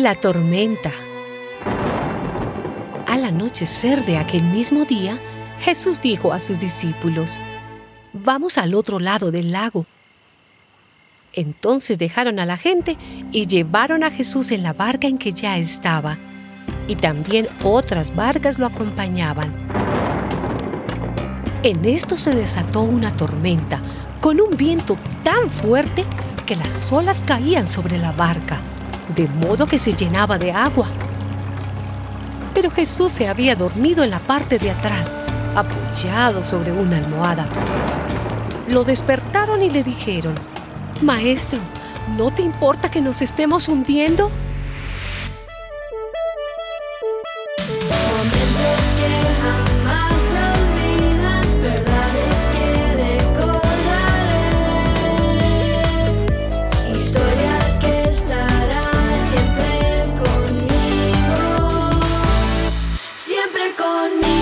la tormenta. Al anochecer de aquel mismo día, Jesús dijo a sus discípulos, Vamos al otro lado del lago. Entonces dejaron a la gente y llevaron a Jesús en la barca en que ya estaba, y también otras barcas lo acompañaban. En esto se desató una tormenta, con un viento tan fuerte que las olas caían sobre la barca, de modo que se llenaba de agua. Pero Jesús se había dormido en la parte de atrás, apoyado sobre una almohada. Lo despertaron y le dijeron, Maestro, ¿no te importa que nos estemos hundiendo? siempre conmigo.